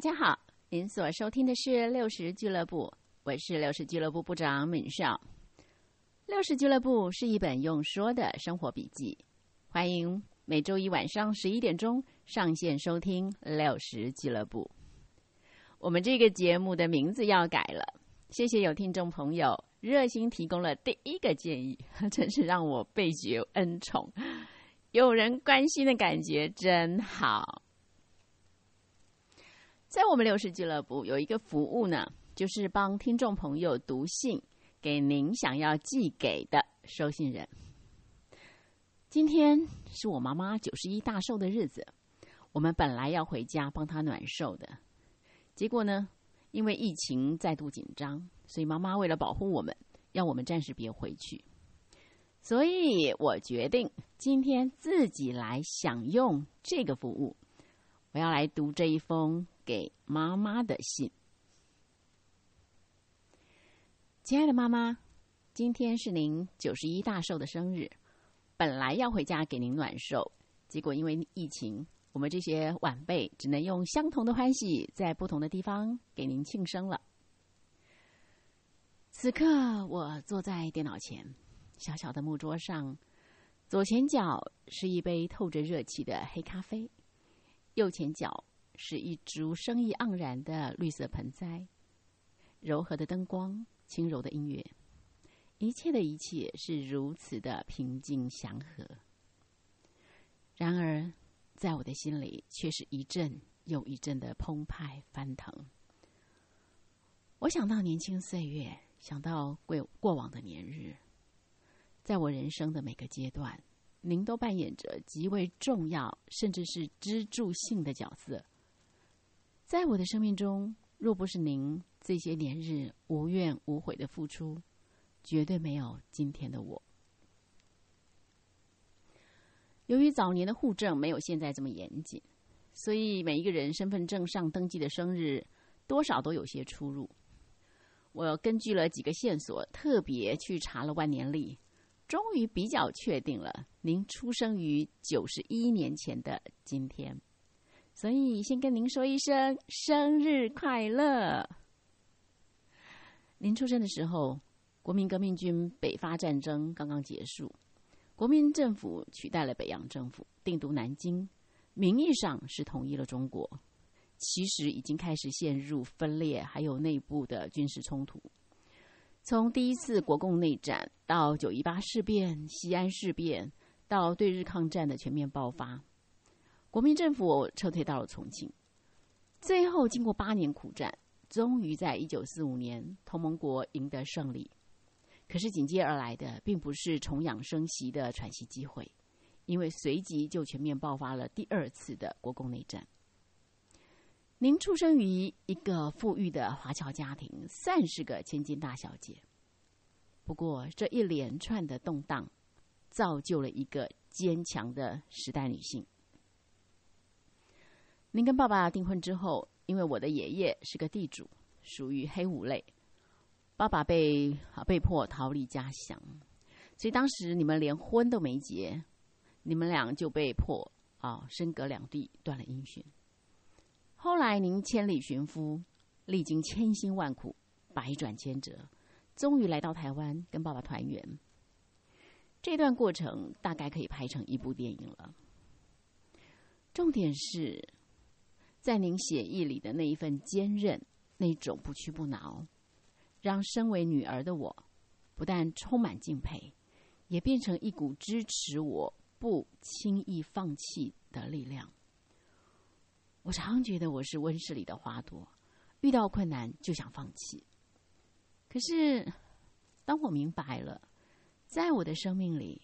大家好，您所收听的是六十俱乐部，我是六十俱乐部部长敏少。六十俱乐部是一本用说的生活笔记，欢迎每周一晚上十一点钟上线收听六十俱乐部。我们这个节目的名字要改了，谢谢有听众朋友热心提供了第一个建议，真是让我倍觉恩宠，有人关心的感觉真好。在我们六十俱乐部有一个服务呢，就是帮听众朋友读信给您想要寄给的收信人。今天是我妈妈九十一大寿的日子，我们本来要回家帮她暖寿的，结果呢，因为疫情再度紧张，所以妈妈为了保护我们，要我们暂时别回去。所以我决定今天自己来享用这个服务，我要来读这一封。给妈妈的信，亲爱的妈妈，今天是您九十一大寿的生日，本来要回家给您暖寿，结果因为疫情，我们这些晚辈只能用相同的欢喜，在不同的地方给您庆生了。此刻，我坐在电脑前，小小的木桌上，左前角是一杯透着热气的黑咖啡，右前角。是一株生意盎然的绿色盆栽，柔和的灯光，轻柔的音乐，一切的一切是如此的平静祥和。然而，在我的心里却是一阵又一阵的澎湃翻腾。我想到年轻岁月，想到过过往的年日，在我人生的每个阶段，您都扮演着极为重要，甚至是支柱性的角色。在我的生命中，若不是您这些年日无怨无悔的付出，绝对没有今天的我。由于早年的户政没有现在这么严谨，所以每一个人身份证上登记的生日多少都有些出入。我根据了几个线索，特别去查了万年历，终于比较确定了您出生于九十一年前的今天。所以，先跟您说一声生日快乐。您出生的时候，国民革命军北伐战争刚刚结束，国民政府取代了北洋政府，定都南京，名义上是统一了中国，其实已经开始陷入分裂，还有内部的军事冲突。从第一次国共内战到九一八事变、西安事变，到对日抗战的全面爆发。国民政府撤退到了重庆，最后经过八年苦战，终于在一九四五年同盟国赢得胜利。可是紧接而来的并不是重养生息的喘息机会，因为随即就全面爆发了第二次的国共内战。您出生于一个富裕的华侨家庭，算是个千金大小姐。不过这一连串的动荡，造就了一个坚强的时代女性。您跟爸爸订婚之后，因为我的爷爷是个地主，属于黑五类，爸爸被啊被迫逃离家乡，所以当时你们连婚都没结，你们俩就被迫啊身隔两地，断了音讯。后来您千里寻夫，历经千辛万苦，百转千折，终于来到台湾跟爸爸团圆。这段过程大概可以拍成一部电影了。重点是。在您血液里的那一份坚韧，那种不屈不挠，让身为女儿的我，不但充满敬佩，也变成一股支持我不轻易放弃的力量。我常觉得我是温室里的花朵，遇到困难就想放弃。可是，当我明白了，在我的生命里，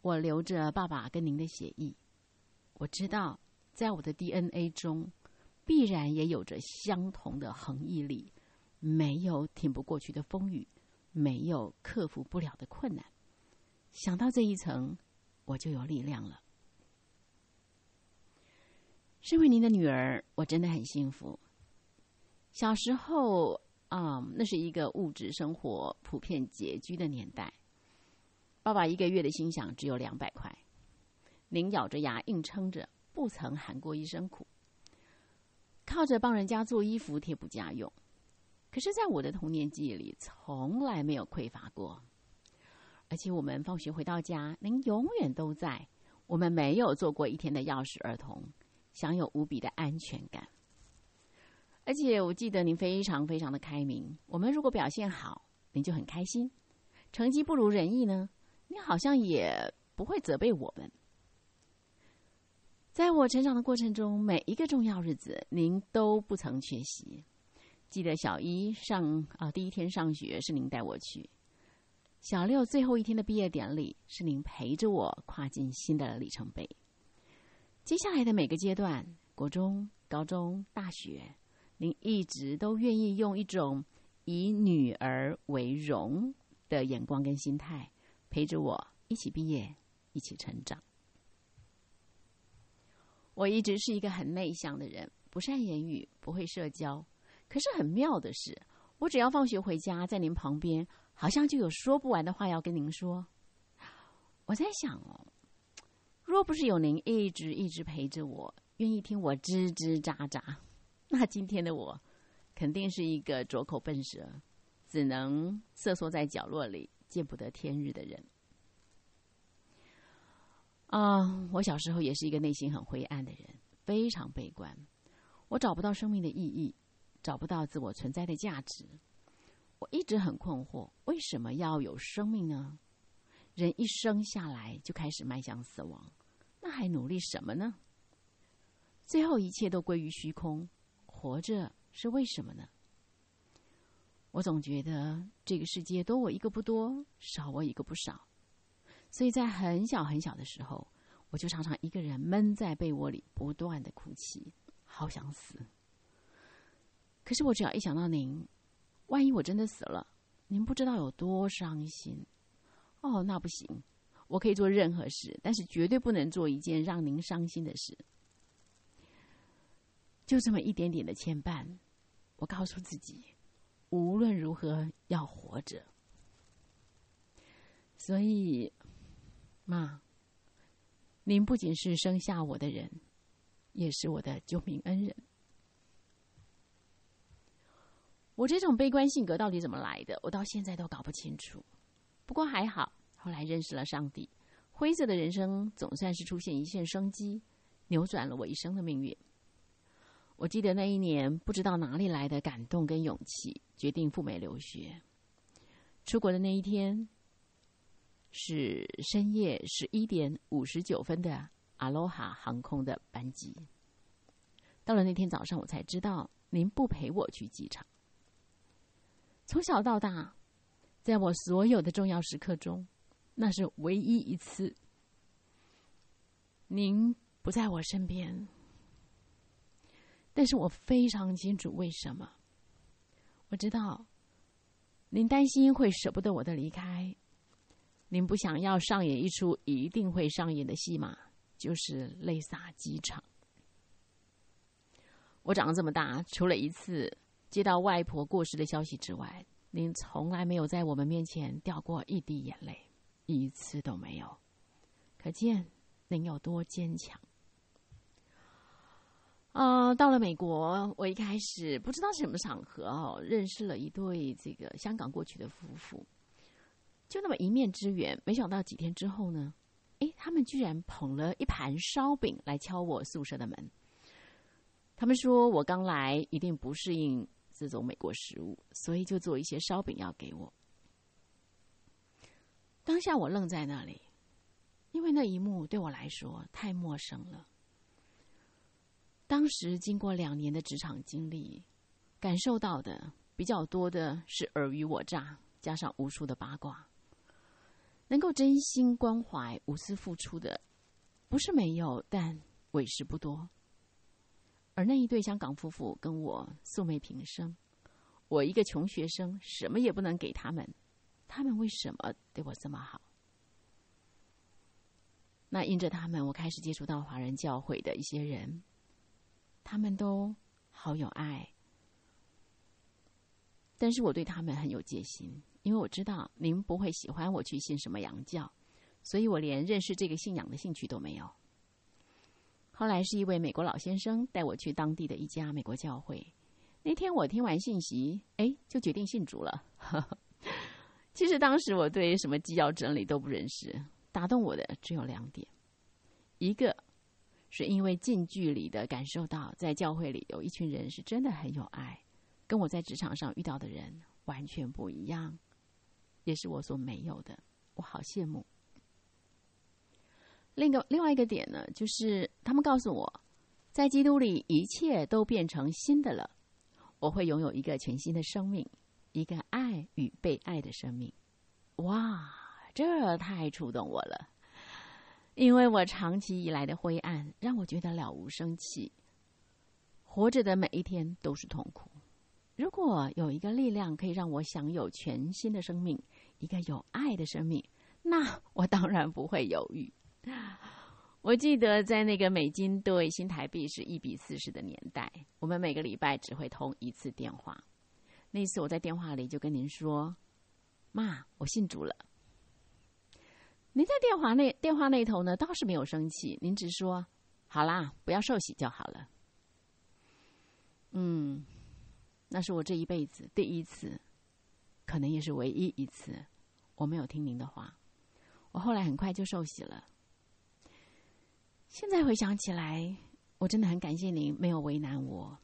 我留着爸爸跟您的血液，我知道，在我的 DNA 中。必然也有着相同的恒毅力，没有挺不过去的风雨，没有克服不了的困难。想到这一层，我就有力量了。身为您的女儿，我真的很幸福。小时候啊，那是一个物质生活普遍拮据的年代，爸爸一个月的薪饷只有两百块，您咬着牙硬撑着，不曾喊过一声苦。靠着帮人家做衣服贴补家用。可是，在我的童年记忆里，从来没有匮乏过。而且，我们放学回到家，您永远都在。我们没有做过一天的钥匙儿童，享有无比的安全感。而且，我记得您非常非常的开明。我们如果表现好，您就很开心；成绩不如人意呢，你好像也不会责备我们。在我成长的过程中，每一个重要日子，您都不曾缺席。记得小一上啊，第一天上学是您带我去；小六最后一天的毕业典礼是您陪着我跨进新的里程碑。接下来的每个阶段，国中、高中、大学，您一直都愿意用一种以女儿为荣的眼光跟心态，陪着我一起毕业，一起成长。我一直是一个很内向的人，不善言语，不会社交。可是很妙的是，我只要放学回家，在您旁边，好像就有说不完的话要跟您说。我在想哦，若不是有您一直一直陪着我，愿意听我吱吱喳喳，那今天的我肯定是一个拙口笨舌，只能瑟缩在角落里，见不得天日的人。啊，我小时候也是一个内心很灰暗的人，非常悲观，我找不到生命的意义。找不到自我存在的价值，我一直很困惑：为什么要有生命呢？人一生下来就开始迈向死亡，那还努力什么呢？最后一切都归于虚空，活着是为什么呢？我总觉得这个世界多我一个不多，少我一个不少，所以在很小很小的时候，我就常常一个人闷在被窝里，不断的哭泣，好想死。可是我只要一想到您，万一我真的死了，您不知道有多伤心。哦，那不行，我可以做任何事，但是绝对不能做一件让您伤心的事。就这么一点点的牵绊，我告诉自己，无论如何要活着。所以，妈，您不仅是生下我的人，也是我的救命恩人。我这种悲观性格到底怎么来的？我到现在都搞不清楚。不过还好，后来认识了上帝，灰色的人生总算是出现一线生机，扭转了我一生的命运。我记得那一年，不知道哪里来的感动跟勇气，决定赴美留学。出国的那一天是深夜十一点五十九分的阿罗哈航空的班机。到了那天早上，我才知道您不陪我去机场。从小到大，在我所有的重要时刻中，那是唯一一次，您不在我身边。但是我非常清楚为什么。我知道，您担心会舍不得我的离开，您不想要上演一出一定会上演的戏码，就是泪洒机场。我长这么大，除了一次。接到外婆过世的消息之外，您从来没有在我们面前掉过一滴眼泪，一次都没有。可见您有多坚强。啊，到了美国，我一开始不知道什么场合哦，认识了一对这个香港过去的夫妇，就那么一面之缘。没想到几天之后呢，哎，他们居然捧了一盘烧饼来敲我宿舍的门。他们说我刚来，一定不适应。这种美国食物，所以就做一些烧饼要给我。当下我愣在那里，因为那一幕对我来说太陌生了。当时经过两年的职场经历，感受到的比较多的是尔虞我诈，加上无数的八卦。能够真心关怀、无私付出的，不是没有，但为时不多。而那一对香港夫妇跟我素昧平生，我一个穷学生，什么也不能给他们，他们为什么对我这么好？那因着他们，我开始接触到华人教会的一些人，他们都好有爱，但是我对他们很有戒心，因为我知道您不会喜欢我去信什么洋教，所以我连认识这个信仰的兴趣都没有。后来是一位美国老先生带我去当地的一家美国教会。那天我听完信息，哎，就决定信主了。其实当时我对什么纪要整理都不认识，打动我的只有两点：一个是因为近距离的感受到在教会里有一群人是真的很有爱，跟我在职场上遇到的人完全不一样，也是我所没有的，我好羡慕。另一个另外一个点呢，就是他们告诉我，在基督里一切都变成新的了，我会拥有一个全新的生命。一个爱与被爱的生命，哇，这太触动我了！因为我长期以来的灰暗，让我觉得了无生气，活着的每一天都是痛苦。如果有一个力量可以让我享有全新的生命，一个有爱的生命，那我当然不会犹豫。我记得在那个美金对新台币是一比四十的年代，我们每个礼拜只会通一次电话。那次我在电话里就跟您说：“妈，我信主了。”您在电话那电话那头呢，倒是没有生气，您只说：“好啦，不要受洗就好了。”嗯，那是我这一辈子第一次，可能也是唯一一次，我没有听您的话。我后来很快就受洗了。现在回想起来，我真的很感谢您没有为难我，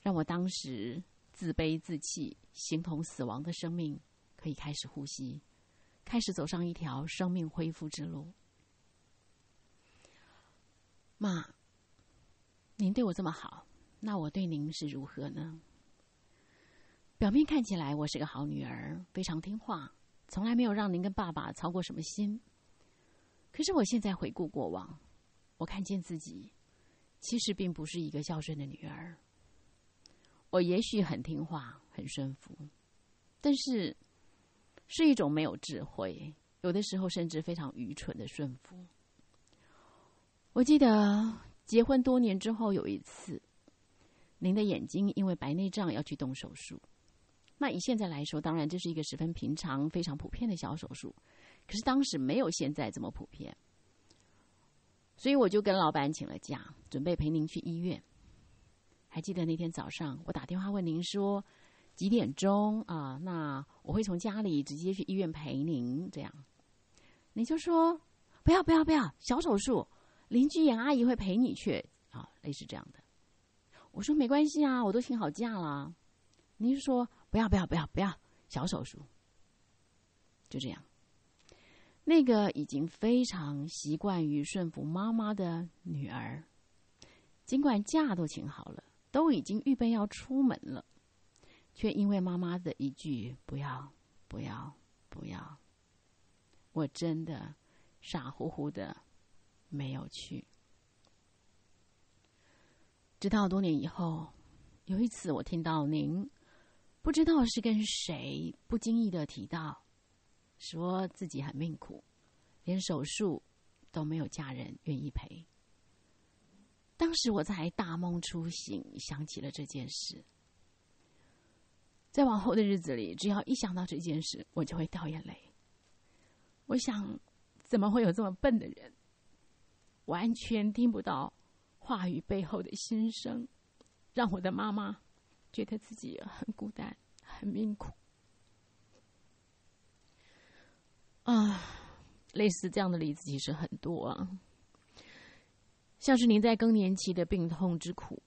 让我当时。自卑自弃、形同死亡的生命，可以开始呼吸，开始走上一条生命恢复之路。妈，您对我这么好，那我对您是如何呢？表面看起来我是个好女儿，非常听话，从来没有让您跟爸爸操过什么心。可是我现在回顾过往，我看见自己其实并不是一个孝顺的女儿。我也许很听话、很顺服，但是是一种没有智慧，有的时候甚至非常愚蠢的顺服。我记得结婚多年之后有一次，您的眼睛因为白内障要去动手术。那以现在来说，当然这是一个十分平常、非常普遍的小手术，可是当时没有现在这么普遍，所以我就跟老板请了假，准备陪您去医院。还记得那天早上，我打电话问您说几点钟啊？那我会从家里直接去医院陪您。这样，你就说不要不要不要，小手术，邻居严阿姨会陪你去啊，类似这样的。我说没关系啊，我都请好假了。您说不要不要不要不要，小手术，就这样。那个已经非常习惯于顺服妈妈的女儿，尽管假都请好了。都已经预备要出门了，却因为妈妈的一句“不要，不要，不要”，我真的傻乎乎的没有去。直到多年以后，有一次我听到您不知道是跟谁不经意的提到，说自己很命苦，连手术都没有家人愿意陪。当时我才大梦初醒，想起了这件事。在往后的日子里，只要一想到这件事，我就会掉眼泪。我想，怎么会有这么笨的人，完全听不到话语背后的心声，让我的妈妈觉得自己很孤单、很命苦。啊，类似这样的例子其实很多啊。像是您在更年期的病痛之苦，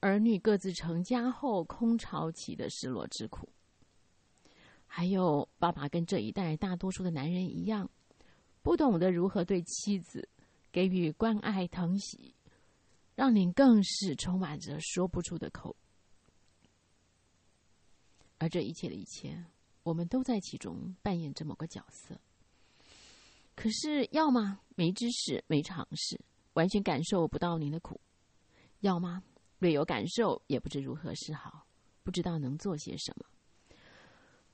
儿女各自成家后空巢期的失落之苦，还有爸爸跟这一代大多数的男人一样，不懂得如何对妻子给予关爱疼惜，让您更是充满着说不出的口。而这一切的一切，我们都在其中扮演着某个角色。可是，要么没知识、没常识。完全感受不到您的苦，要吗？略有感受，也不知如何是好，不知道能做些什么，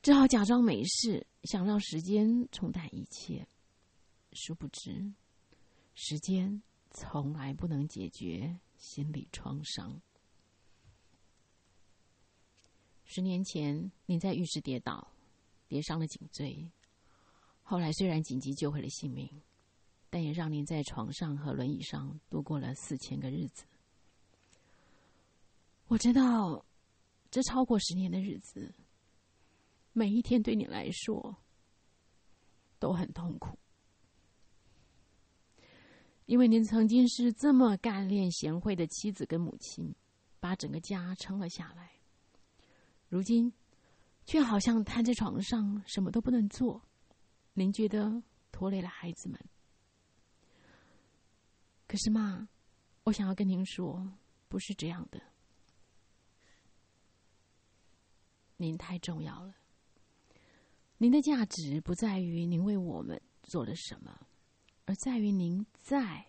只好假装没事，想让时间冲淡一切。殊不知，时间从来不能解决心理创伤。十年前，您在浴室跌倒，跌伤了颈椎，后来虽然紧急救回了性命。但也让您在床上和轮椅上度过了四千个日子。我知道，这超过十年的日子，每一天对你来说都很痛苦，因为您曾经是这么干练贤惠的妻子跟母亲，把整个家撑了下来。如今，却好像瘫在床上，什么都不能做。您觉得拖累了孩子们？可是妈，我想要跟您说，不是这样的。您太重要了。您的价值不在于您为我们做了什么，而在于您在，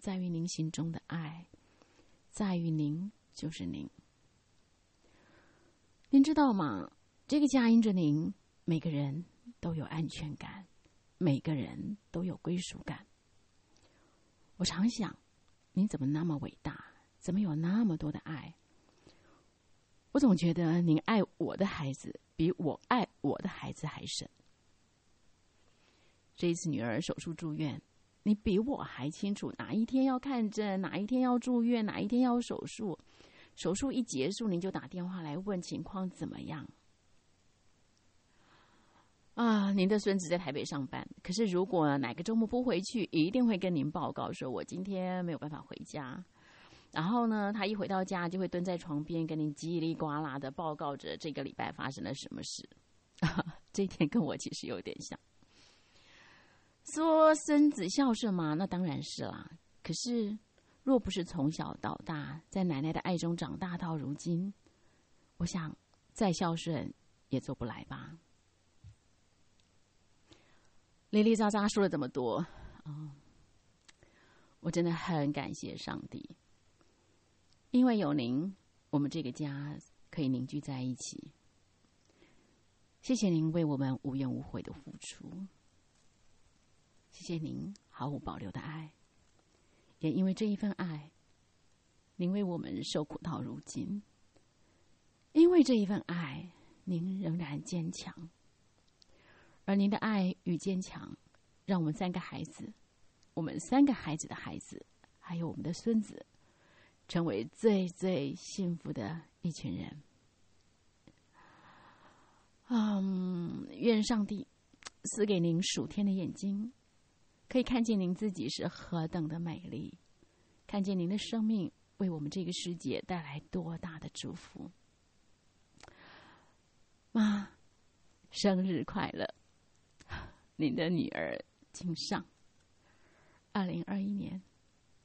在于您心中的爱，在于您就是您。您知道吗？这个家因着您，每个人都有安全感，每个人都有归属感。我常想，您怎么那么伟大？怎么有那么多的爱？我总觉得您爱我的孩子比我爱我的孩子还深。这一次女儿手术住院，你比我还清楚哪一天要看诊，哪一天要住院，哪一天要手术。手术一结束，您就打电话来问情况怎么样。啊，您的孙子在台北上班，可是如果哪个周末不回去，一定会跟您报告说，我今天没有办法回家。然后呢，他一回到家就会蹲在床边，跟您叽里呱啦的报告着这个礼拜发生了什么事。这一天跟我其实有点像。说孙子孝顺吗？那当然是啦。可是若不是从小到大在奶奶的爱中长大到如今，我想再孝顺也做不来吧。哩哩喳喳说了这么多，哦，我真的很感谢上帝，因为有您，我们这个家可以凝聚在一起。谢谢您为我们无怨无悔的付出，谢谢您毫无保留的爱，也因为这一份爱，您为我们受苦到如今。因为这一份爱，您仍然坚强。而您的爱与坚强，让我们三个孩子，我们三个孩子的孩子，还有我们的孙子，成为最最幸福的一群人。嗯，愿上帝赐给您属天的眼睛，可以看见您自己是何等的美丽，看见您的生命为我们这个世界带来多大的祝福。妈，生日快乐！您的女儿敬上，二零二一年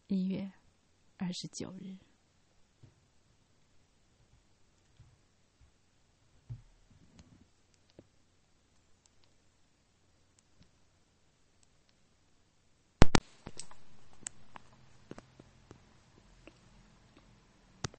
一月二十九日。